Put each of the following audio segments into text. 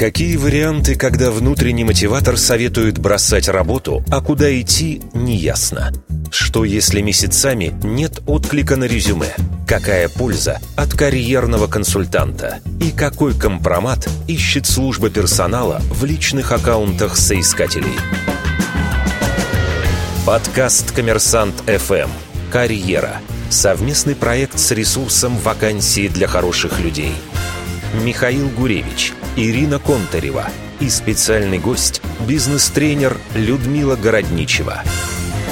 Какие варианты, когда внутренний мотиватор советует бросать работу, а куда идти, неясно? Что если месяцами нет отклика на резюме? Какая польза от карьерного консультанта? И какой компромат ищет служба персонала в личных аккаунтах соискателей? Подкаст «Коммерсант ФМ. Карьера». Совместный проект с ресурсом «Вакансии для хороших людей». Михаил Гуревич, Ирина Контарева и специальный гость – бизнес-тренер Людмила Городничева.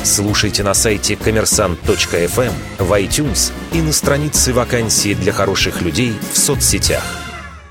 Слушайте на сайте коммерсант.фм, в iTunes и на странице вакансии для хороших людей в соцсетях.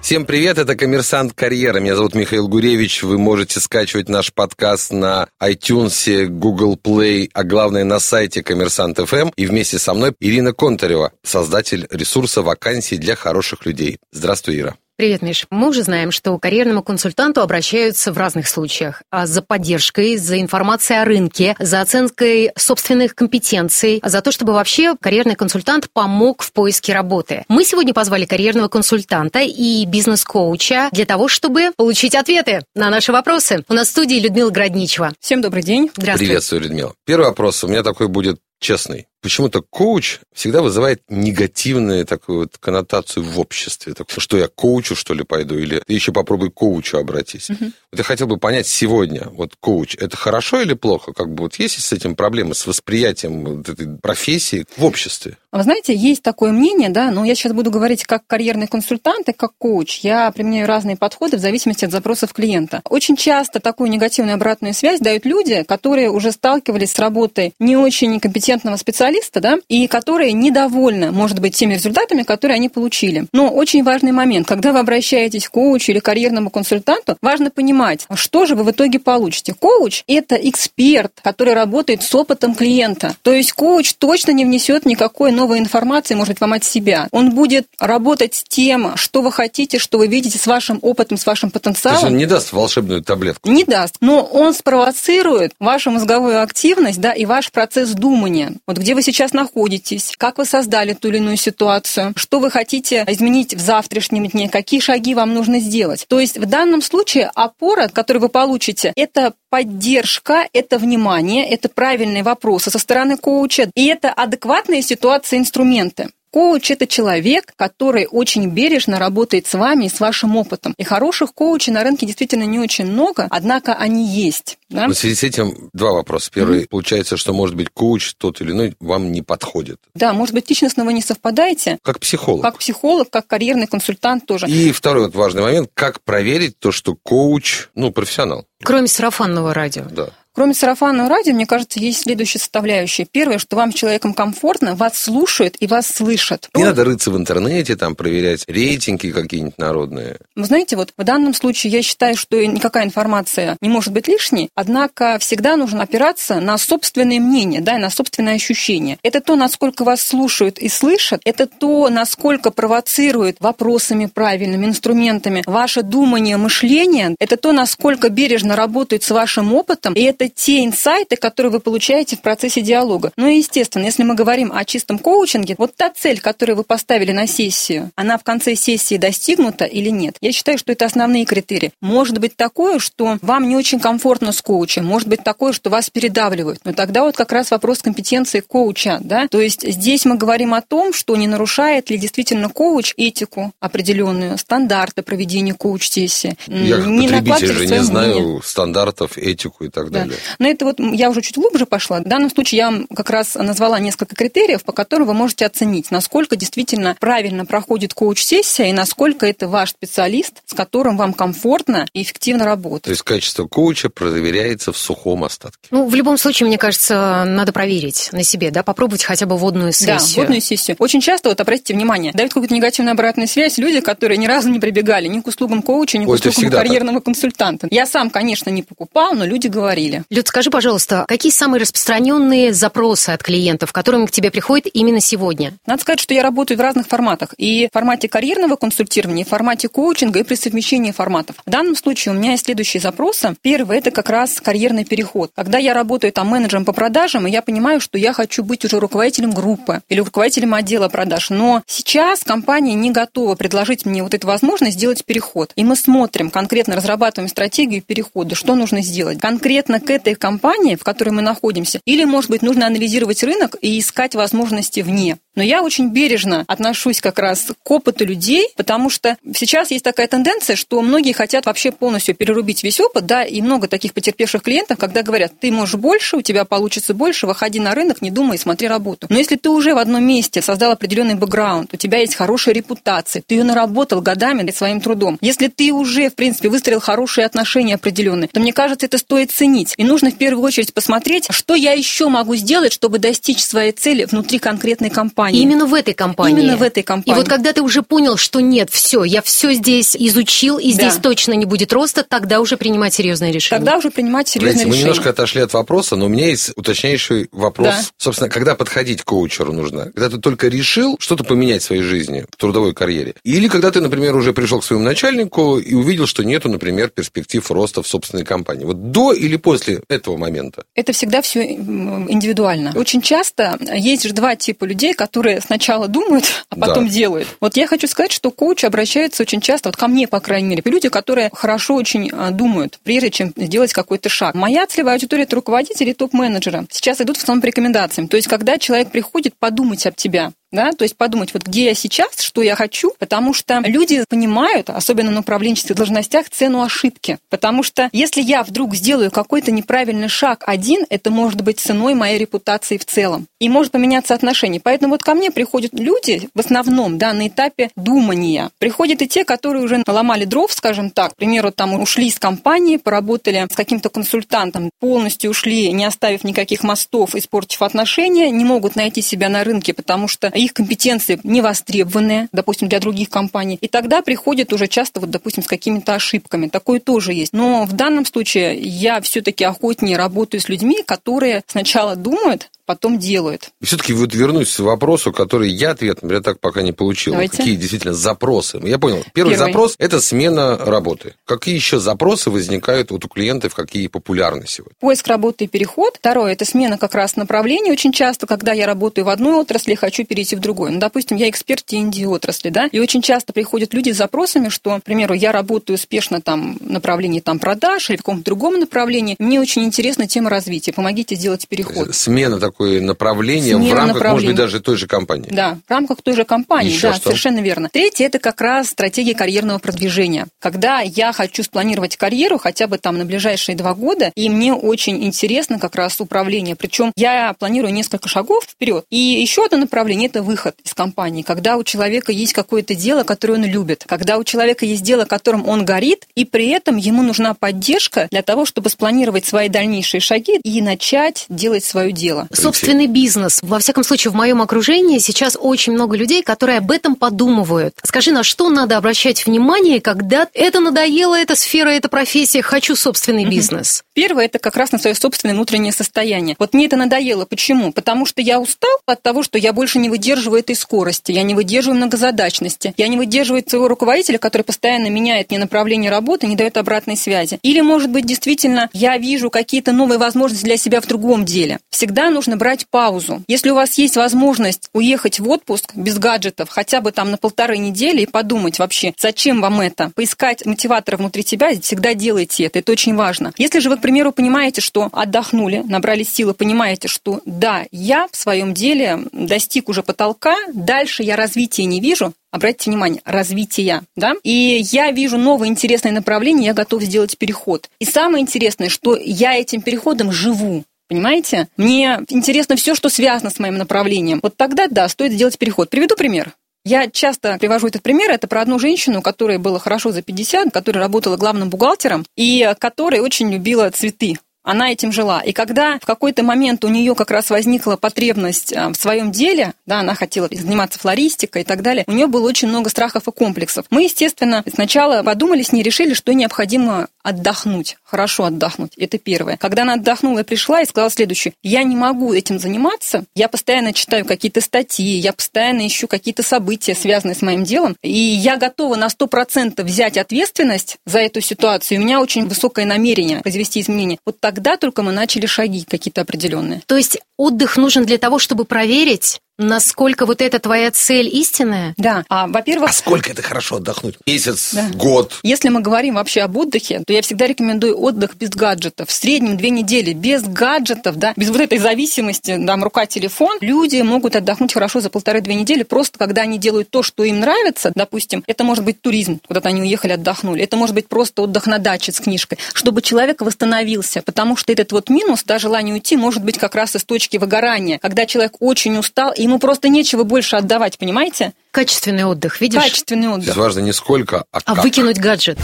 Всем привет, это «Коммерсант Карьера». Меня зовут Михаил Гуревич. Вы можете скачивать наш подкаст на iTunes, Google Play, а главное на сайте «Коммерсант ФМ». И вместе со мной Ирина Контарева, создатель ресурса вакансий для хороших людей. Здравствуй, Ира. Привет, Миш. Мы уже знаем, что к карьерному консультанту обращаются в разных случаях. А за поддержкой, за информацией о рынке, за оценкой собственных компетенций, за то, чтобы вообще карьерный консультант помог в поиске работы. Мы сегодня позвали карьерного консультанта и бизнес-коуча для того, чтобы получить ответы на наши вопросы. У нас в студии Людмила Градничева. Всем добрый день. Здравствуйте. Приветствую, Людмила. Первый вопрос у меня такой будет честный почему-то коуч всегда вызывает негативную такую вот коннотацию в обществе. Так, что я коучу, что ли, пойду? Или ты еще попробуй коучу обратись. Угу. Вот я хотел бы понять сегодня, вот коуч, это хорошо или плохо? Как бы вот есть с этим проблемы, с восприятием вот этой профессии в обществе? Вы знаете, есть такое мнение, да, но я сейчас бубуду говорить как карьерный консультант и как коуч. Я применяю разные подходы в зависимости от запросов клиента. Очень часто такую негативную обратную связь дают люди, которые уже сталкивались с работой не очень компетентного специалиста, специалиста, да, и которые недовольны, может быть, теми результатами, которые они получили. Но очень важный момент, когда вы обращаетесь к коучу или карьерному консультанту, важно понимать, что же вы в итоге получите. Коуч – это эксперт, который работает с опытом клиента. То есть коуч точно не внесет никакой новой информации, может быть, вам от себя. Он будет работать с тем, что вы хотите, что вы видите, с вашим опытом, с вашим потенциалом. То есть он не даст волшебную таблетку? Не даст, но он спровоцирует вашу мозговую активность, да, и ваш процесс думания. Вот где вы сейчас находитесь, как вы создали ту или иную ситуацию, что вы хотите изменить в завтрашнем дне, какие шаги вам нужно сделать. То есть в данном случае опора, которую вы получите, это поддержка, это внимание, это правильные вопросы со стороны коуча, и это адекватные ситуации, инструменты. Коуч – это человек, который очень бережно работает с вами и с вашим опытом. И хороших коучей на рынке действительно не очень много, однако они есть. Да? в связи с этим два вопроса. Первый, mm-hmm. получается, что, может быть, коуч тот или иной вам не подходит. Да, может быть, личностно вы не совпадаете. Как психолог. Как психолог, как карьерный консультант тоже. И второй вот важный момент, как проверить то, что коуч, ну, профессионал. Кроме сарафанного радио. Да. Кроме сарафанного радио, мне кажется, есть следующая составляющая. Первое, что вам с человеком комфортно, вас слушают и вас слышат. Не надо рыться в интернете, там, проверять рейтинги какие-нибудь народные. Вы знаете, вот в данном случае я считаю, что никакая информация не может быть лишней, однако всегда нужно опираться на собственное мнение, да, и на собственное ощущение. Это то, насколько вас слушают и слышат, это то, насколько провоцирует вопросами правильными, инструментами ваше думание, мышление, это то, насколько бережно работают с вашим опытом, и это те инсайты, которые вы получаете в процессе диалога. Ну и, естественно, если мы говорим о чистом коучинге, вот та цель, которую вы поставили на сессию, она в конце сессии достигнута или нет? Я считаю, что это основные критерии. Может быть такое, что вам не очень комфортно с коучем, может быть такое, что вас передавливают. Но тогда вот как раз вопрос компетенции коуча, да? То есть здесь мы говорим о том, что не нарушает ли действительно коуч этику определенную, стандарты проведения коуч-сессии. Я не потребитель же не знаю стандартов, этику и так далее. Но это вот я уже чуть глубже пошла. В данном случае я вам как раз назвала несколько критериев, по которым вы можете оценить, насколько действительно правильно проходит коуч-сессия и насколько это ваш специалист, с которым вам комфортно и эффективно работать. То есть качество коуча проверяется в сухом остатке. Ну, в любом случае, мне кажется, надо проверить на себе, да, попробовать хотя бы водную сессию. Да, водную сессию. Очень часто, вот обратите внимание, дают какую-то негативную обратную связь люди, которые ни разу не прибегали ни к услугам коуча, ни к Ой, услугам карьерного так. консультанта. Я сам, конечно, не покупал, но люди говорили. Деле. Люд, скажи, пожалуйста, какие самые распространенные запросы от клиентов, которыми к тебе приходят именно сегодня? Надо сказать, что я работаю в разных форматах. И в формате карьерного консультирования, и в формате коучинга, и при совмещении форматов. В данном случае у меня есть следующие запросы. Первый – это как раз карьерный переход. Когда я работаю там менеджером по продажам, и я понимаю, что я хочу быть уже руководителем группы или руководителем отдела продаж. Но сейчас компания не готова предложить мне вот эту возможность сделать переход. И мы смотрим, конкретно разрабатываем стратегию перехода, что нужно сделать конкретно к этой компании, в которой мы находимся. Или, может быть, нужно анализировать рынок и искать возможности вне. Но я очень бережно отношусь как раз к опыту людей, потому что сейчас есть такая тенденция, что многие хотят вообще полностью перерубить весь опыт, да, и много таких потерпевших клиентов, когда говорят, ты можешь больше, у тебя получится больше, выходи на рынок, не думай, смотри работу. Но если ты уже в одном месте создал определенный бэкграунд, у тебя есть хорошая репутация, ты ее наработал годами своим трудом, если ты уже, в принципе, выстроил хорошие отношения определенные, то мне кажется, это стоит ценить. И нужно в первую очередь посмотреть, что я еще могу сделать, чтобы достичь своей цели внутри конкретной компании компании. Именно в этой компании. Именно в этой компании. И вот когда ты уже понял, что нет, все, я все здесь изучил, и здесь да. точно не будет роста, тогда уже принимать серьезное решение. Тогда уже принимать серьезное Знаете, решение. Мы немножко отошли от вопроса, но у меня есть уточняющий вопрос. Да. Собственно, когда подходить к коучеру нужно? Когда ты только решил что-то поменять в своей жизни, в трудовой карьере? Или когда ты, например, уже пришел к своему начальнику и увидел, что нету, например, перспектив роста в собственной компании? Вот до или после этого момента? Это всегда все индивидуально. Очень часто есть же два типа людей, которые сначала думают, а потом да. делают. Вот я хочу сказать, что коуч обращается очень часто, вот ко мне, по крайней мере, люди, которые хорошо очень а, думают, прежде чем сделать какой-то шаг. Моя целевая аудитория – это руководители и топ-менеджеры. Сейчас идут в основном по рекомендациям. То есть, когда человек приходит подумать об тебя, да, то есть подумать, вот где я сейчас, что я хочу, потому что люди понимают, особенно на управленческих должностях, цену ошибки, потому что если я вдруг сделаю какой-то неправильный шаг один, это может быть ценой моей репутации в целом, и может поменяться отношение. Поэтому вот ко мне приходят люди, в основном, да, на этапе думания. Приходят и те, которые уже наломали дров, скажем так, к примеру, там ушли из компании, поработали с каким-то консультантом, полностью ушли, не оставив никаких мостов, испортив отношения, не могут найти себя на рынке, потому что их компетенции не востребованные, допустим, для других компаний. И тогда приходят уже часто, вот, допустим, с какими-то ошибками. Такое тоже есть. Но в данном случае я все-таки охотнее работаю с людьми, которые сначала думают, потом делают. Все-таки вот вернусь к вопросу, который я ответ, например, так пока не получил. Давайте. Какие действительно запросы? Я понял. Первый, Первый запрос – это смена работы. Какие еще запросы возникают вот у клиентов, какие популярны сегодня? Поиск работы и переход. Второе – это смена как раз направления. Очень часто, когда я работаю в одной отрасли, хочу перейти в другую. Ну, допустим, я эксперт TND отрасли, да, и очень часто приходят люди с запросами, что, к примеру, я работаю успешно там в направлении там продаж или в каком-то другом направлении. Мне очень интересна тема развития. Помогите сделать переход. Смена такой такое направление в рамках, может быть, даже той же компании. Да, в рамках той же компании, Еще да, что? совершенно верно. Третье – это как раз стратегия карьерного продвижения. Когда я хочу спланировать карьеру хотя бы там на ближайшие два года, и мне очень интересно как раз управление. Причем я планирую несколько шагов вперед. И еще одно направление – это выход из компании. Когда у человека есть какое-то дело, которое он любит. Когда у человека есть дело, которым он горит, и при этом ему нужна поддержка для того, чтобы спланировать свои дальнейшие шаги и начать делать свое дело собственный бизнес. Во всяком случае, в моем окружении сейчас очень много людей, которые об этом подумывают. Скажи, на что надо обращать внимание, когда это надоело, эта сфера, эта профессия, хочу собственный угу. бизнес? Первое – это как раз на свое собственное внутреннее состояние. Вот мне это надоело. Почему? Потому что я устал от того, что я больше не выдерживаю этой скорости, я не выдерживаю многозадачности, я не выдерживаю своего руководителя, который постоянно меняет мне направление работы, не дает обратной связи. Или, может быть, действительно, я вижу какие-то новые возможности для себя в другом деле. Всегда нужно брать паузу. Если у вас есть возможность уехать в отпуск без гаджетов хотя бы там на полторы недели и подумать вообще, зачем вам это, поискать мотиватора внутри себя, всегда делайте это, это очень важно. Если же вы, к примеру, понимаете, что отдохнули, набрали силы, понимаете, что да, я в своем деле достиг уже потолка, дальше я развития не вижу, обратите внимание, развития, да, и я вижу новое интересное направление, я готов сделать переход. И самое интересное, что я этим переходом живу. Понимаете? Мне интересно все, что связано с моим направлением. Вот тогда, да, стоит сделать переход. Приведу пример. Я часто привожу этот пример. Это про одну женщину, которой было хорошо за 50, которая работала главным бухгалтером и которая очень любила цветы она этим жила. И когда в какой-то момент у нее как раз возникла потребность а, в своем деле, да, она хотела заниматься флористикой и так далее, у нее было очень много страхов и комплексов. Мы, естественно, сначала подумали с ней, решили, что необходимо отдохнуть, хорошо отдохнуть. Это первое. Когда она отдохнула и пришла и сказала следующее. Я не могу этим заниматься. Я постоянно читаю какие-то статьи, я постоянно ищу какие-то события, связанные с моим делом. И я готова на 100% взять ответственность за эту ситуацию. И у меня очень высокое намерение произвести изменения. Вот тогда только мы начали шаги какие-то определенные. То есть отдых нужен для того, чтобы проверить, Насколько вот эта твоя цель истинная? Да. А, во-первых... А сколько это хорошо отдохнуть? Месяц, да. год? Если мы говорим вообще об отдыхе, то я всегда рекомендую отдых без гаджетов. В среднем две недели без гаджетов, да, без вот этой зависимости, там, рука-телефон. Люди могут отдохнуть хорошо за полторы-две недели, просто когда они делают то, что им нравится, допустим, это может быть туризм, куда-то они уехали, отдохнули, это может быть просто отдых на даче с книжкой, чтобы человек восстановился, потому что этот вот минус, да, желание уйти, может быть как раз из точки выгорания, когда человек очень устал, и ему просто нечего больше отдавать, понимаете? Качественный отдых, видишь? Качественный отдых. Здесь важно не сколько, а, а как. выкинуть гаджет.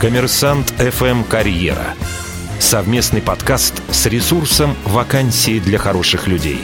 Коммерсант FM Карьера. Совместный подкаст с ресурсом «Вакансии для хороших людей».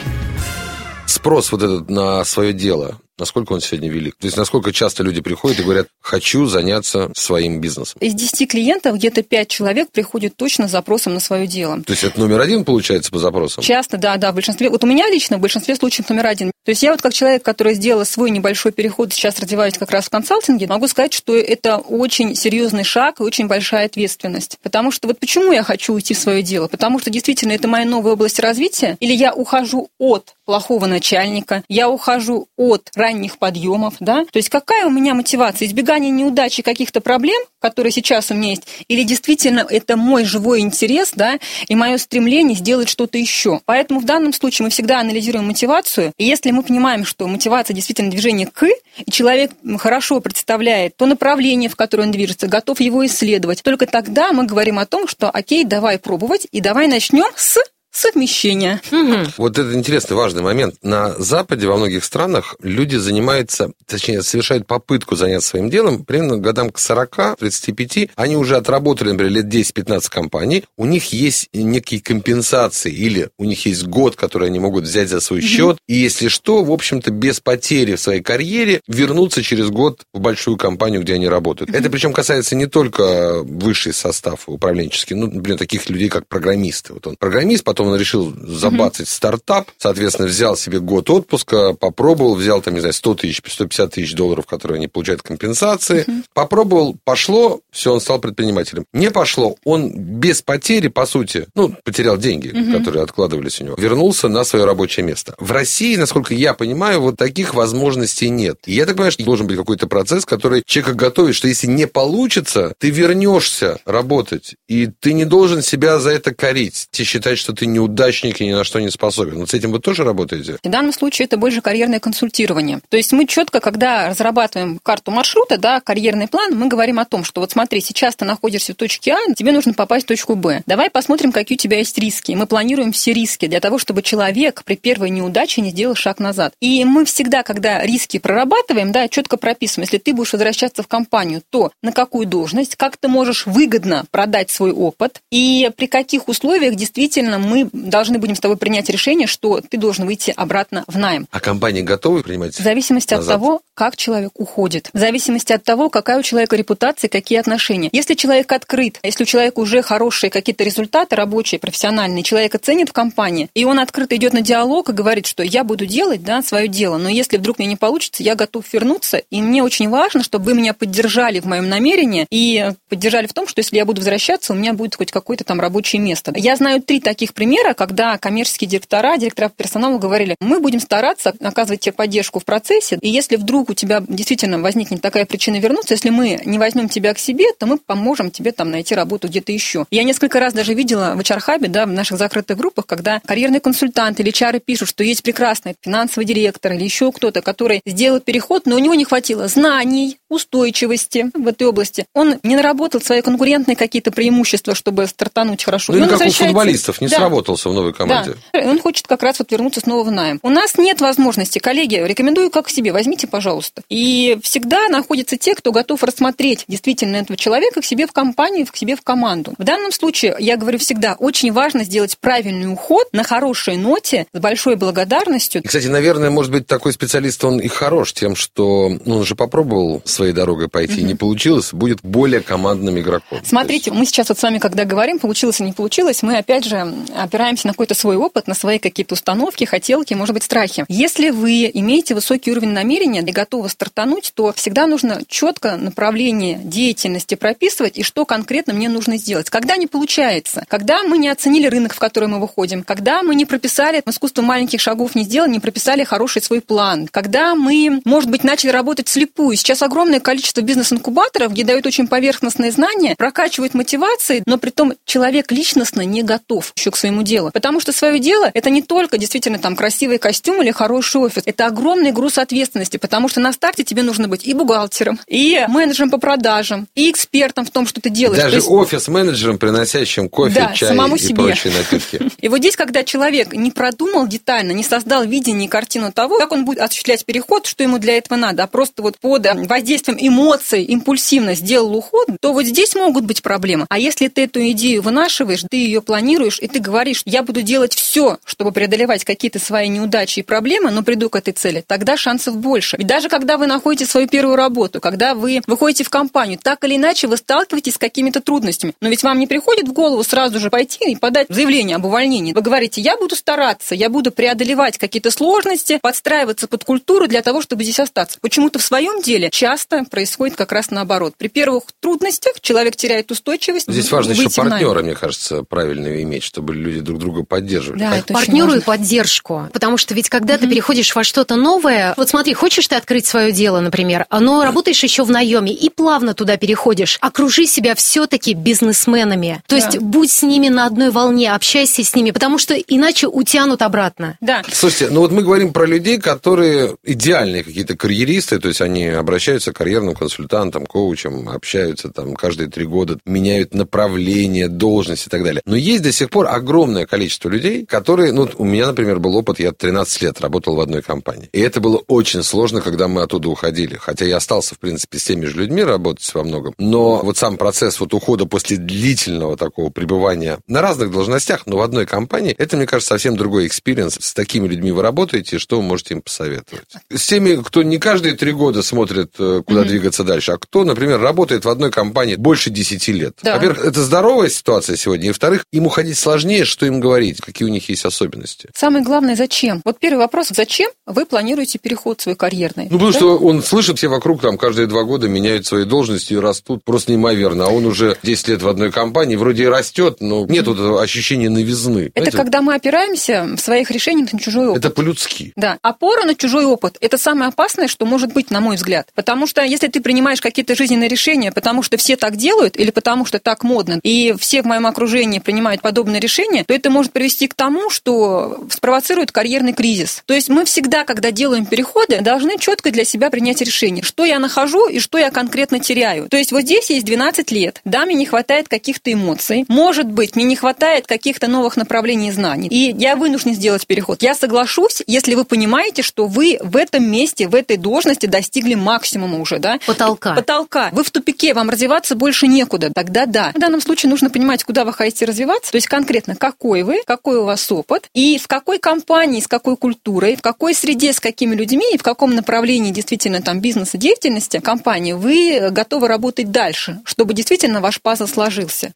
Спрос вот этот на свое дело, Насколько он сегодня велик? То есть, насколько часто люди приходят и говорят, хочу заняться своим бизнесом? Из 10 клиентов где-то 5 человек приходят точно с запросом на свое дело. То есть, это номер один получается по запросам? Часто, да, да. В большинстве, вот у меня лично в большинстве случаев номер один. То есть, я вот как человек, который сделал свой небольшой переход, сейчас развиваюсь как раз в консалтинге, могу сказать, что это очень серьезный шаг и очень большая ответственность. Потому что вот почему я хочу уйти в свое дело? Потому что действительно это моя новая область развития, или я ухожу от плохого начальника, я ухожу от ранних подъемов, да? То есть какая у меня мотивация? Избегание неудачи каких-то проблем, которые сейчас у меня есть, или действительно это мой живой интерес, да, и мое стремление сделать что-то еще. Поэтому в данном случае мы всегда анализируем мотивацию, и если мы понимаем, что мотивация действительно движение к, и человек хорошо представляет то направление, в которое он движется, готов его исследовать, только тогда мы говорим о том, что окей, давай пробовать, и давай начнем с совмещения. Угу. Вот это интересный, важный момент. На Западе, во многих странах, люди занимаются, точнее, совершают попытку заняться своим делом примерно годам к 40-35. Они уже отработали, например, лет 10-15 компаний. У них есть некие компенсации или у них есть год, который они могут взять за свой угу. счет. И если что, в общем-то, без потери в своей карьере вернуться через год в большую компанию, где они работают. Угу. Это причем касается не только высший состав управленческий, ну, например, таких людей, как программисты. Вот он программист, потом он решил забацать mm-hmm. стартап, соответственно, взял себе год отпуска, попробовал, взял там, не знаю, 100 тысяч, 150 тысяч долларов, которые они получают компенсации, mm-hmm. попробовал, пошло, все, он стал предпринимателем. Не пошло, он без потери, по сути, ну, потерял деньги, mm-hmm. которые откладывались у него, вернулся на свое рабочее место. В России, насколько я понимаю, вот таких возможностей нет. И я так понимаю, что должен быть какой-то процесс, который человека готовит, что если не получится, ты вернешься работать, и ты не должен себя за это корить, ты считать, что ты не неудачник и ни на что не способен. Вот с этим вы тоже работаете? В данном случае это больше карьерное консультирование. То есть мы четко, когда разрабатываем карту маршрута, да, карьерный план, мы говорим о том, что вот смотри, сейчас ты находишься в точке А, тебе нужно попасть в точку Б. Давай посмотрим, какие у тебя есть риски. Мы планируем все риски для того, чтобы человек при первой неудаче не сделал шаг назад. И мы всегда, когда риски прорабатываем, да, четко прописываем, если ты будешь возвращаться в компанию, то на какую должность, как ты можешь выгодно продать свой опыт и при каких условиях действительно мы должны будем с тобой принять решение, что ты должен выйти обратно в найм. А компании готовы принимать? В зависимости назад? от того, как человек уходит. В зависимости от того, какая у человека репутация, какие отношения. Если человек открыт, если у человека уже хорошие какие-то результаты рабочие, профессиональные, человека ценит в компании, и он открыто идет на диалог и говорит, что я буду делать да, свое дело, но если вдруг мне не получится, я готов вернуться, и мне очень важно, чтобы вы меня поддержали в моем намерении и поддержали в том, что если я буду возвращаться, у меня будет хоть какое-то там рабочее место. Я знаю три таких примера, примера, когда коммерческие директора, директора по персоналу говорили, мы будем стараться оказывать тебе поддержку в процессе, и если вдруг у тебя действительно возникнет такая причина вернуться, если мы не возьмем тебя к себе, то мы поможем тебе там найти работу где-то еще. Я несколько раз даже видела в HR да, в наших закрытых группах, когда карьерный консультант или HR пишут, что есть прекрасный финансовый директор или еще кто-то, который сделал переход, но у него не хватило знаний, устойчивости в этой области. Он не наработал свои конкурентные какие-то преимущества, чтобы стартануть хорошо. Ну, как у футболистов, не да, сработало отработался в новой команде. Да, он хочет как раз вот вернуться снова в найм. У нас нет возможности, коллеги, рекомендую как себе, возьмите, пожалуйста. И всегда находятся те, кто готов рассмотреть действительно этого человека к себе в компанию, к себе в команду. В данном случае, я говорю всегда, очень важно сделать правильный уход на хорошей ноте, с большой благодарностью. И, кстати, наверное, может быть, такой специалист, он и хорош тем, что ну, он же попробовал своей дорогой пойти, угу. не получилось, будет более командным игроком. Смотрите, мы сейчас вот с вами, когда говорим, получилось и не получилось, мы опять же опираемся на какой-то свой опыт, на свои какие-то установки, хотелки, может быть, страхи. Если вы имеете высокий уровень намерения и готовы стартануть, то всегда нужно четко направление деятельности прописывать и что конкретно мне нужно сделать. Когда не получается, когда мы не оценили рынок, в который мы выходим, когда мы не прописали искусство маленьких шагов не сделали, не прописали хороший свой план, когда мы, может быть, начали работать слепую. Сейчас огромное количество бизнес-инкубаторов, где дают очень поверхностные знания, прокачивают мотивации, но при том человек личностно не готов еще к своему делу. Потому что свое дело – это не только действительно там красивый костюм или хороший офис. Это огромный груз ответственности, потому что на старте тебе нужно быть и бухгалтером, и менеджером по продажам, и экспертом в том, что ты делаешь. Даже есть... офис-менеджером, приносящим кофе, да, чай самому и себе. прочие напитки. И вот здесь, когда человек не продумал детально, не создал видение и картину того, как он будет осуществлять переход, что ему для этого надо, а просто вот под воздействием эмоций импульсивно сделал уход, то вот здесь могут быть проблемы. А если ты эту идею вынашиваешь, ты ее планируешь, и ты говоришь, я буду делать все, чтобы преодолевать какие-то свои неудачи и проблемы, но приду к этой цели, тогда шансов больше. И даже когда вы находите свою первую работу, когда вы выходите в компанию, так или иначе вы сталкиваетесь с какими-то трудностями. Но ведь вам не приходит в голову сразу же пойти и подать заявление об увольнении. Вы говорите, я буду стараться, я буду преодолевать какие-то сложности, подстраиваться под культуру для того, чтобы здесь остаться. Почему-то в своем деле часто происходит как раз наоборот. При первых трудностях человек теряет устойчивость. Здесь важно еще партнера, мне кажется, правильно иметь, чтобы люди друг друга поддерживали. Да, это партнеру и поддержку. Потому что ведь когда mm-hmm. ты переходишь во что-то новое, вот смотри, хочешь ты открыть свое дело, например, но работаешь еще в наеме и плавно туда переходишь, окружи себя все-таки бизнесменами. То да. есть будь с ними на одной волне, общайся с ними, потому что иначе утянут обратно. Да. Слушайте, ну вот мы говорим про людей, которые идеальные какие-то карьеристы, то есть они обращаются к карьерным консультантам, коучам, общаются там каждые три года, меняют направление, должность и так далее. Но есть до сих пор огромное количество людей, которые, ну, у меня, например, был опыт, я 13 лет работал в одной компании. И это было очень сложно, когда мы оттуда уходили. Хотя я остался, в принципе, с теми же людьми работать во многом. Но вот сам процесс вот ухода после длительного такого пребывания на разных должностях, но в одной компании, это, мне кажется, совсем другой experience. С такими людьми вы работаете, что вы можете им посоветовать? С теми, кто не каждые три года смотрит, э, куда mm-hmm. двигаться дальше, а кто, например, работает в одной компании больше 10 лет. Да. Во-первых, это здоровая ситуация сегодня, и во-вторых, им уходить сложнее, что им говорить, какие у них есть особенности. Самое главное, зачем? Вот первый вопрос, зачем вы планируете переход свой карьерный? Ну, потому да? что он слышит, все вокруг там каждые два года меняют свои должности и растут просто неимоверно, а он уже 10 лет в одной компании, вроде и растет, но нет вот этого ощущения новизны. Это Знаете? когда мы опираемся в своих решениях на чужой опыт. Это по-людски. Да. Опора на чужой опыт – это самое опасное, что может быть, на мой взгляд. Потому что если ты принимаешь какие-то жизненные решения, потому что все так делают или потому что так модно, и все в моем окружении принимают подобные решения, то это может привести к тому, что спровоцирует карьерный кризис. То есть мы всегда, когда делаем переходы, должны четко для себя принять решение, что я нахожу и что я конкретно теряю. То есть вот здесь есть 12 лет, да, мне не хватает каких-то эмоций, может быть, мне не хватает каких-то новых направлений знаний, и я вынужден сделать переход. Я соглашусь, если вы понимаете, что вы в этом месте, в этой должности достигли максимума уже, да? Потолка. Потолка. Вы в тупике, вам развиваться больше некуда. Тогда да. В данном случае нужно понимать, куда вы хотите развиваться, то есть конкретно, какой вы, какой у вас опыт, и в какой компании, с какой культурой, в какой среде, с какими людьми, и в каком направлении действительно там бизнеса деятельности компании вы готовы работать дальше, чтобы действительно ваш пазл сложился.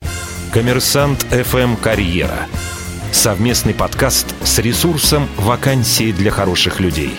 Коммерсант FM Карьера. Совместный подкаст с ресурсом «Вакансии для хороших людей».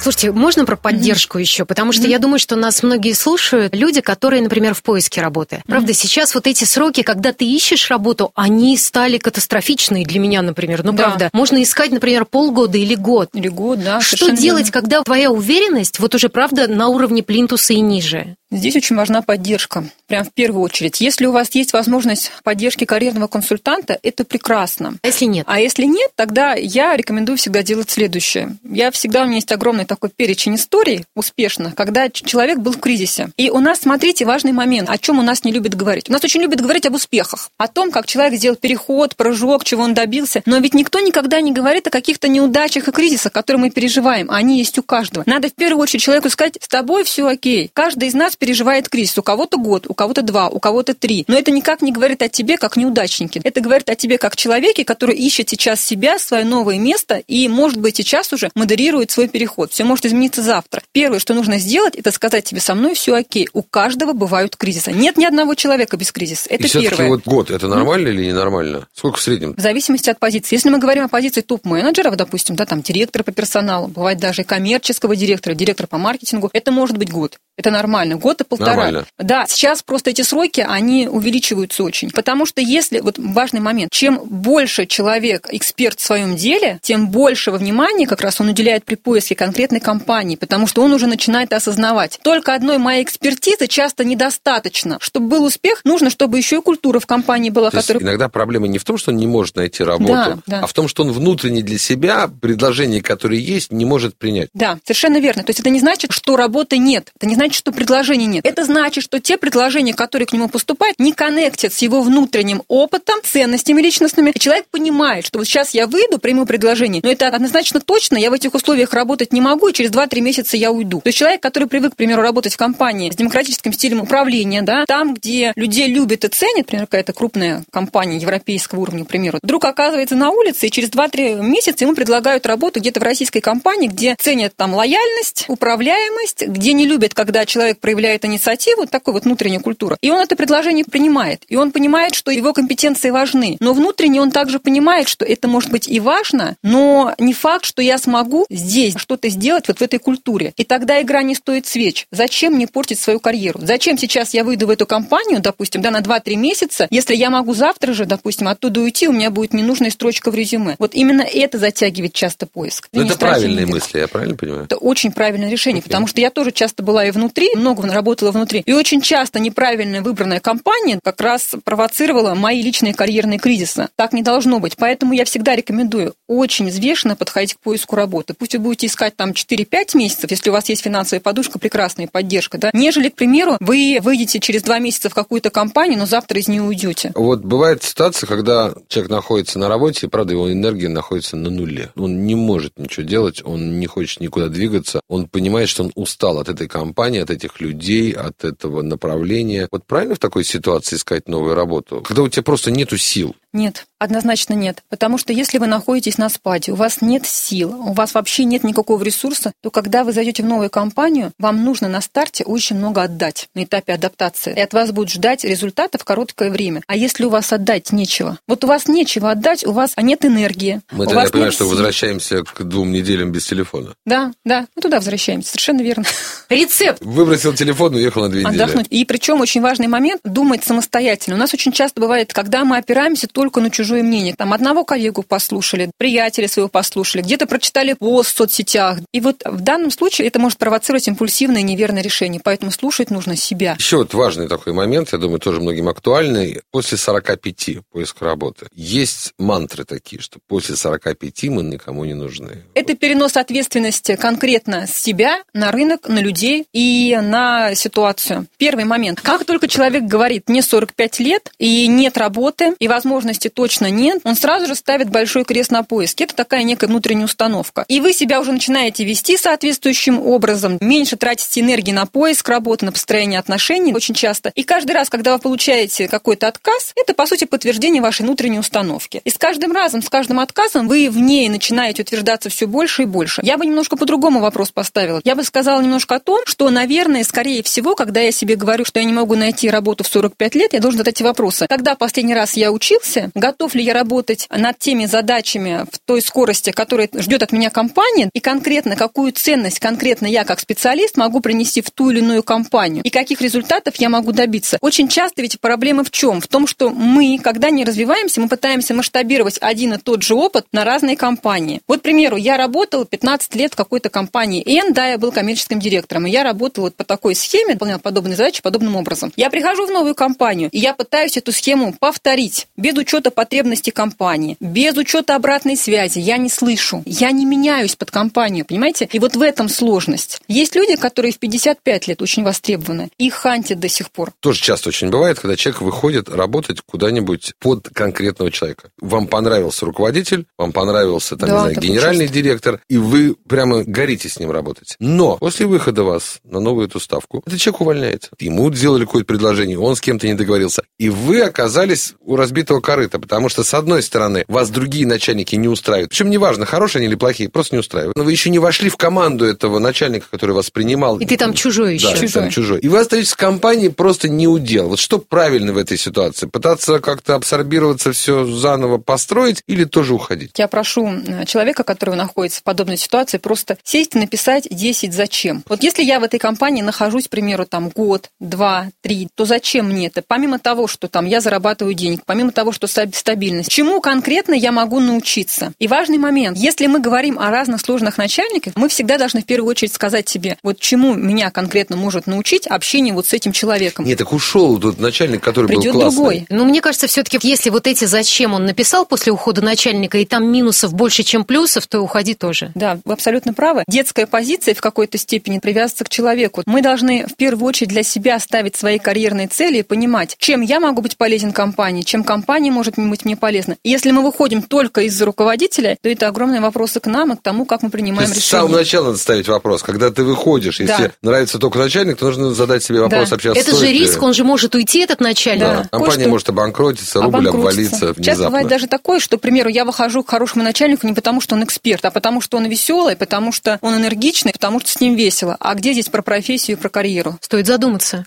Слушайте, можно про поддержку mm-hmm. еще? Потому что mm-hmm. я думаю, что нас многие слушают люди, которые, например, в поиске работы. Правда, mm-hmm. сейчас вот эти сроки, когда ты ищешь работу, они стали катастрофичные для меня, например. Ну, да. правда, можно искать, например, полгода или год. Или год, да. Что делать, когда твоя уверенность вот уже, правда, на уровне плинтуса и ниже? Здесь очень важна поддержка. прям в первую очередь. Если у вас есть возможность поддержки карьерного консультанта, это прекрасно. А если нет? А если нет, тогда я рекомендую всегда делать следующее. Я всегда, у меня есть огромный такой перечень историй успешных, когда человек был в кризисе. И у нас, смотрите, важный момент, о чем у нас не любят говорить. У нас очень любят говорить об успехах, о том, как человек сделал переход, прыжок, чего он добился. Но ведь никто никогда не говорит о каких-то неудачах и кризисах, которые мы переживаем. Они есть у каждого. Надо в первую очередь человеку сказать, с тобой все окей. Каждый из нас переживает кризис. У кого-то год, у кого-то два, у кого-то три. Но это никак не говорит о тебе как неудачнике. Это говорит о тебе как человеке, который ищет сейчас себя, свое новое место и, может быть, сейчас уже модерирует свой переход. Все может измениться завтра. Первое, что нужно сделать, это сказать тебе, со мной все окей. У каждого бывают кризисы. Нет ни одного человека без кризиса. Это и первое. вот год, это нормально mm. или ненормально? Сколько в среднем? В зависимости от позиции. Если мы говорим о позиции топ-менеджеров, допустим, да, там директора по персоналу, бывает даже и коммерческого директора, директора по маркетингу, это может быть год. Это нормально. Год и полтора. Нормально. Да, сейчас просто эти сроки, они увеличиваются очень. Потому что если, вот важный момент, чем больше человек эксперт в своем деле, тем большего внимания как раз он уделяет при поиске конкретной компании, потому что он уже начинает осознавать. Только одной моей экспертизы часто недостаточно. Чтобы был успех, нужно, чтобы еще и культура в компании была. То которая... иногда проблема не в том, что он не может найти работу, да, да. а в том, что он внутренне для себя предложения, которые есть, не может принять. Да, совершенно верно. То есть это не значит, что работы нет. Это не значит, что предложений нет. Это значит, что те предложения, которые к нему поступают, не коннектят с его внутренним опытом, ценностями личностными. И человек понимает, что вот сейчас я выйду, приму предложение, но это однозначно точно, я в этих условиях работать не могу, и через 2-3 месяца я уйду. То есть человек, который привык, к примеру, работать в компании с демократическим стилем управления, да, там, где людей любят и ценят, например, какая-то крупная компания европейского уровня, к примеру, вдруг оказывается на улице, и через 2-3 месяца ему предлагают работу где-то в российской компании, где ценят там лояльность, управляемость, где не любят, когда человек проявляет инициативу, такой вот внутренняя культура, и он это предложение принимает. И он понимает, что его компетенции важны. Но внутренне он также понимает, что это может быть и важно, но не факт, что я смогу здесь что-то сделать вот в этой культуре. И тогда игра не стоит свеч. Зачем мне портить свою карьеру? Зачем сейчас я выйду в эту компанию, допустим, да, на 2-3 месяца, если я могу завтра же, допустим, оттуда уйти, у меня будет ненужная строчка в резюме. Вот именно это затягивает часто поиск. Но это правильные мысли, я правильно понимаю? Это очень правильное решение, okay. потому что я тоже часто была и внутри, много работала внутри. И очень часто неправильно выбранная компания как раз провоцировала мои личные карьерные кризисы. Так не должно быть. Поэтому я всегда рекомендую очень взвешенно подходить к поиску работы. Пусть вы будете искать там 4-5 месяцев, если у вас есть финансовая подушка, прекрасная поддержка, да, нежели, к примеру, вы выйдете через 2 месяца в какую-то компанию, но завтра из нее уйдете. Вот бывает ситуация, когда человек находится на работе, и, правда, его энергия находится на нуле. Он не может ничего делать, он не хочет никуда двигаться, он понимает, что он устал от этой компании, от этих людей, от этого направления. Вот правильно в такой ситуации искать новую работу? Когда у тебя просто нету сил. Нет, однозначно нет. Потому что если вы находитесь на спаде, у вас нет сил, у вас вообще нет никакого ресурса, то когда вы зайдете в новую компанию, вам нужно на старте очень много отдать на этапе адаптации. И от вас будут ждать результата в короткое время. А если у вас отдать нечего? Вот у вас нечего отдать, у вас а нет энергии. Мы тогда понимаем, что возвращаемся к двум неделям без телефона. Да, да, мы туда возвращаемся, совершенно верно. Рецепт. Выбросил телефон, уехал на две недели. Отдохнуть. И причем очень важный момент – думать самостоятельно. У нас очень часто бывает, когда мы опираемся только на чужое мнение. Там одного коллегу послушали, приятеля своего послушали, где-то прочитали пост в соцсетях. И вот в данном случае это может провоцировать импульсивное неверное решение. Поэтому слушать нужно себя. Еще вот важный такой момент, я думаю, тоже многим актуальный. После 45 поиска работы. Есть мантры такие, что после 45 мы никому не нужны. Это перенос ответственности конкретно с себя на рынок, на людей и на ситуацию. Первый момент. Как только человек говорит, мне 45 лет, и нет работы, и возможности точно нет, он сразу же ставит большой крест на поиске. Это такая некая внутренняя установка. И вы себя уже начинаете вести соответствующим образом, меньше тратите энергии на поиск работы, на построение отношений очень часто. И каждый раз, когда вы получаете какой-то отказ, это, по сути, подтверждение вашей внутренней установки. И с каждым разом, с каждым отказом вы в ней начинаете утверждаться все больше и больше. Я бы немножко по-другому вопрос поставила. Я бы сказала немножко о том, что, наверное, скорее всего, когда я себе говорю, что я не могу найти работу в 45 лет, я должен задать эти вопросы. Когда последний раз я учился, готов ли я работать над теми задачами в той скорости, которая ждет от меня компания, и конкретно какую ценность конкретно я как специалист могу принести в ту или иную компанию, и каких результатов я могу добиться. Очень часто ведь проблема в чем? В том, что мы, когда не развиваемся, мы пытаемся масштабировать один и тот же опыт на разные компании. Вот, к примеру, я работала 15 лет в какой-то компании N, да, я был коммерческим директором, и я работала вот по такой схеме, выполняла подобные задачи подобным образом. Я прихожу в новую компанию, и я пытаюсь эту схему повторить, без учета потребностей компании, без учета обратной связи. Я не слышу, я не меняюсь под компанию, понимаете? И вот в этом сложность. Есть люди, которые в 55 лет очень востребованы, их хантят до сих пор. Тоже часто очень бывает, когда человек выходит работать куда-нибудь под конкретного человека. Вам понравился руководитель, вам понравился, там, да, не знаю, генеральный директор, и вы прямо горите с ним работать. Но после выхода вас на новую эту ставку, этот человек увольняется. Ему сделали какое-то предложение, он с кем-то не договорился. И вы оказались у разбитого корыта, потому что, с одной стороны, вас другие начальники не устраивают. Причем неважно, хорошие они или плохие, просто не устраивают. Но вы еще не вошли в команду этого начальника, который вас принимал. И ты там чужой еще. Да, чужой. Там чужой. И вы остаетесь в компании просто не удел. Вот что правильно в этой ситуации? Пытаться как-то абсорбироваться, все заново построить или тоже уходить? Я прошу э, человека, который находится в подобной ситуации, просто сесть и написать 10 зачем. Вот если я в этой компании нахожусь, к примеру, там год, два, три, то зачем мне это? Помимо того, что там я зарабатываю денег, помимо того, что стабильность, чему конкретно я могу научиться? И важный момент, если мы говорим о разных сложных начальниках, мы всегда должны в первую очередь сказать себе, вот чему меня конкретно может научить общение вот с этим человеком. Нет, так ушел тот начальник, который Придет был классный. другой. Но мне кажется, все-таки, если вот эти зачем он написал после ухода начальника, и там минусов больше, чем плюсов, то уходи тоже. Да, вы абсолютно правы. Детская позиция в какой-то степени привязывается к человеку. Мы должны в первую очередь для себя ставить свои карьерные цели и понимать, чем я могу быть полезен компании, чем компания может быть мне полезна. И если мы выходим только из-за руководителя, то это огромные вопросы к нам и к тому, как мы принимаем решения. С самого начала надо ставить вопрос. Когда ты выходишь, если да. нравится только начальник, то нужно задать себе вопрос, да. вообще Это же риск, он же может уйти, этот начальник. Да. Да. Компания Кое-что... может обанкротиться, рубль обвалиться внезапно. Сейчас бывает даже такое, что, к примеру, я выхожу к хорошему начальнику не потому, что он эксперт, а потому, что он веселый, потому что он энергичный, потому что с ним весело. А где здесь про профессию и про карьеру? Стоит задуматься.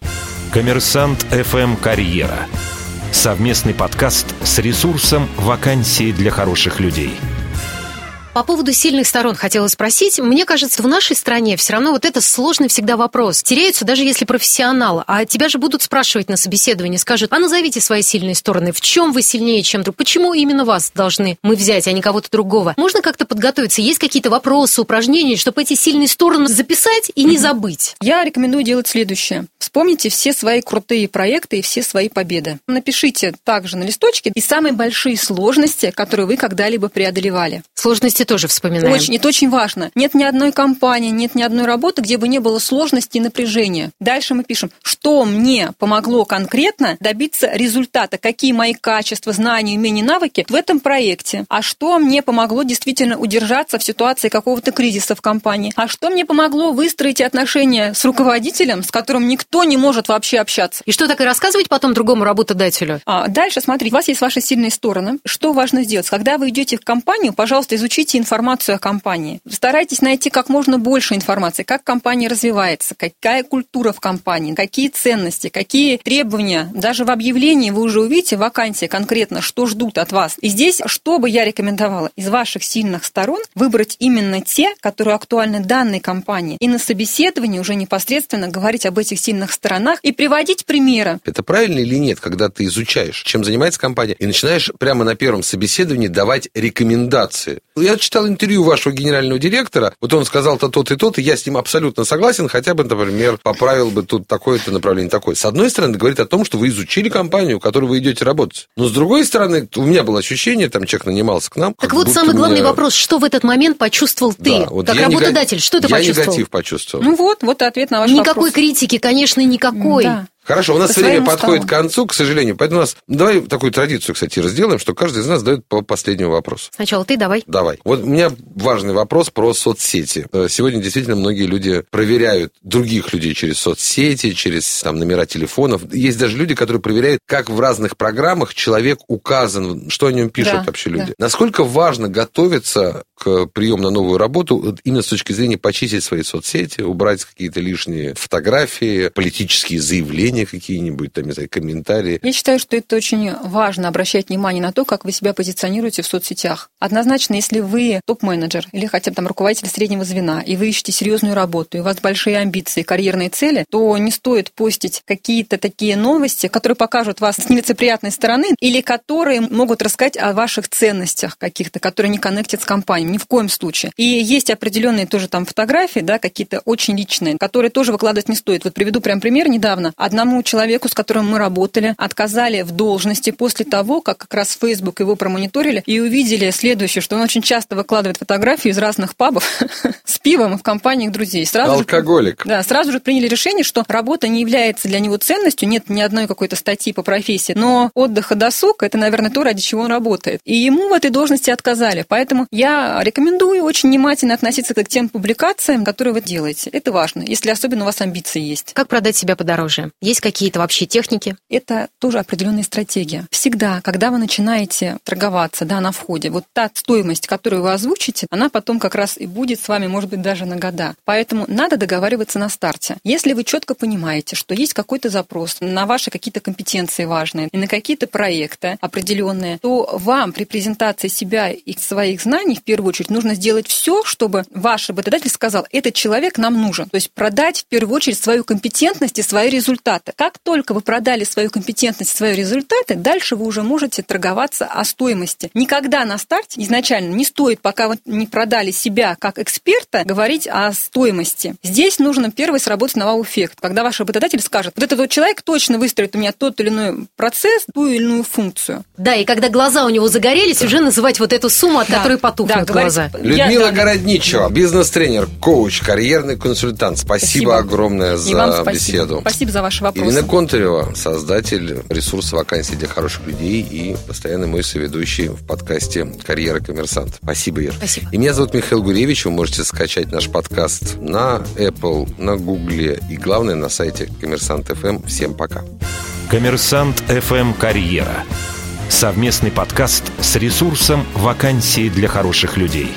Коммерсант FM «Карьера». Совместный подкаст с ресурсом «Вакансии для хороших людей». По поводу сильных сторон хотела спросить. Мне кажется, в нашей стране все равно вот это сложный всегда вопрос. Теряются даже если профессионал, а тебя же будут спрашивать на собеседовании, скажут, а назовите свои сильные стороны, в чем вы сильнее, чем друг, почему именно вас должны мы взять, а не кого-то другого. Можно как-то подготовиться? Есть какие-то вопросы, упражнения, чтобы эти сильные стороны записать и не забыть? Я рекомендую делать следующее. Вспомните все свои крутые проекты и все свои победы. Напишите также на листочке и самые большие сложности, которые вы когда-либо преодолевали. Сложности тоже вспоминаем. Очень, это очень важно. Нет ни одной компании, нет ни одной работы, где бы не было сложности и напряжения. Дальше мы пишем, что мне помогло конкретно добиться результата, какие мои качества, знания, умения, навыки в этом проекте, а что мне помогло действительно удержаться в ситуации какого-то кризиса в компании, а что мне помогло выстроить отношения с руководителем, с которым никто не может вообще общаться. И что так и рассказывать потом другому работодателю? А дальше, смотрите, у вас есть ваши сильные стороны. Что важно сделать? Когда вы идете в компанию, пожалуйста, изучите ищите информацию о компании. Старайтесь найти как можно больше информации, как компания развивается, какая культура в компании, какие ценности, какие требования. Даже в объявлении вы уже увидите вакансии конкретно, что ждут от вас. И здесь, что бы я рекомендовала из ваших сильных сторон, выбрать именно те, которые актуальны данной компании. И на собеседовании уже непосредственно говорить об этих сильных сторонах и приводить примеры. Это правильно или нет, когда ты изучаешь, чем занимается компания, и начинаешь прямо на первом собеседовании давать рекомендации? Я читал интервью вашего генерального директора, вот он сказал-то тот и тот, и я с ним абсолютно согласен, хотя бы, например, поправил бы тут такое-то направление, такое. С одной стороны, говорит о том, что вы изучили компанию, в которую вы идете работать. Но с другой стороны, у меня было ощущение, там человек нанимался к нам. Так вот самый главный меня... вопрос, что в этот момент почувствовал ты, да, вот как работодатель, нег... что ты я почувствовал? Я негатив почувствовал. Ну вот, вот ответ на ваш Никакой вопрос. критики, конечно, никакой. Да. Хорошо, у нас По время подходит к концу, к сожалению. Поэтому у нас... Давай такую традицию, кстати, разделаем, что каждый из нас задает по последнему вопросу. Сначала ты давай. Давай. Вот у меня важный вопрос про соцсети. Э, сегодня действительно многие люди проверяют других людей через соцсети, через там, номера телефонов. Есть даже люди, которые проверяют, как в разных программах человек указан, что о нем пишут да, вообще люди. Да. Насколько важно готовиться к приему на новую работу именно с точки зрения почистить свои соцсети, убрать какие-то лишние фотографии, политические заявления какие-нибудь, там, не знаю, комментарии. Я считаю, что это очень важно обращать внимание на то, как вы себя позиционируете в соцсетях. Однозначно, если вы топ-менеджер или хотя бы там руководитель среднего звена, и вы ищете серьезную работу, и у вас большие амбиции, карьерные цели, то не стоит постить какие-то такие новости, которые покажут вас с нелицеприятной стороны или которые могут рассказать о ваших ценностях каких-то, которые не коннектят с компанией. Ни в коем случае. И есть определенные тоже там фотографии, да, какие-то очень личные, которые тоже выкладывать не стоит. Вот приведу прям пример недавно. Одному человеку, с которым мы работали, отказали в должности после того, как как раз Facebook его промониторили и увидели следующее, что он очень часто выкладывает фотографии из разных пабов с пивом в компаниях друзей. Сразу Алкоголик. Же, да, сразу же приняли решение, что работа не является для него ценностью, нет ни одной какой-то статьи по профессии, но отдых и досуг – это, наверное, то, ради чего он работает. И ему в этой должности отказали. Поэтому я рекомендую очень внимательно относиться к тем публикациям, которые вы делаете. Это важно, если особенно у вас амбиции есть. Как продать себя подороже? Есть какие-то вообще техники? Это тоже определенная стратегия. Всегда, когда вы начинаете торговаться да, на входе, вот та стоимость, которую вы озвучите, она потом как раз и будет с вами, может быть, даже на года. Поэтому надо договариваться на старте. Если вы четко понимаете, что есть какой-то запрос на ваши какие-то компетенции важные и на какие-то проекты определенные, то вам при презентации себя и своих знаний в первую очередь нужно сделать все, чтобы ваш работодатель сказал, этот человек нам нужен. То есть продать в первую очередь свою компетентность и свои результаты. Как только вы продали свою компетентность и свои результаты, дальше вы уже можете торговаться о стоимости. Никогда на старте изначально не стоит, пока вы не продали себя как эксперта, говорить о стоимости. Здесь нужно первый сработать на вау-эффект, когда ваш работодатель скажет, вот этот вот человек точно выстроит у меня тот или иной процесс, ту или иную функцию. Да, и когда глаза у него загорелись, да. уже называть вот эту сумму, от да. которой потухнут да, глаза. Людмила я, Городничева, бизнес-тренер, коуч, карьерный консультант. Спасибо, спасибо. огромное за спасибо. беседу. Спасибо за ваши вопросы. Ирина Контарева, создатель ресурса вакансий для хороших людей и постоянный мой соведущий в подкасте «Карьера коммерсант». Спасибо, Ир. Спасибо. И меня зовут Михаил Гуревич. Вы можете скачать наш подкаст на Apple, на Google и, главное, на сайте Коммерсант ФМ. Всем пока. Коммерсант ФМ «Карьера». Совместный подкаст с ресурсом «Вакансии для хороших людей».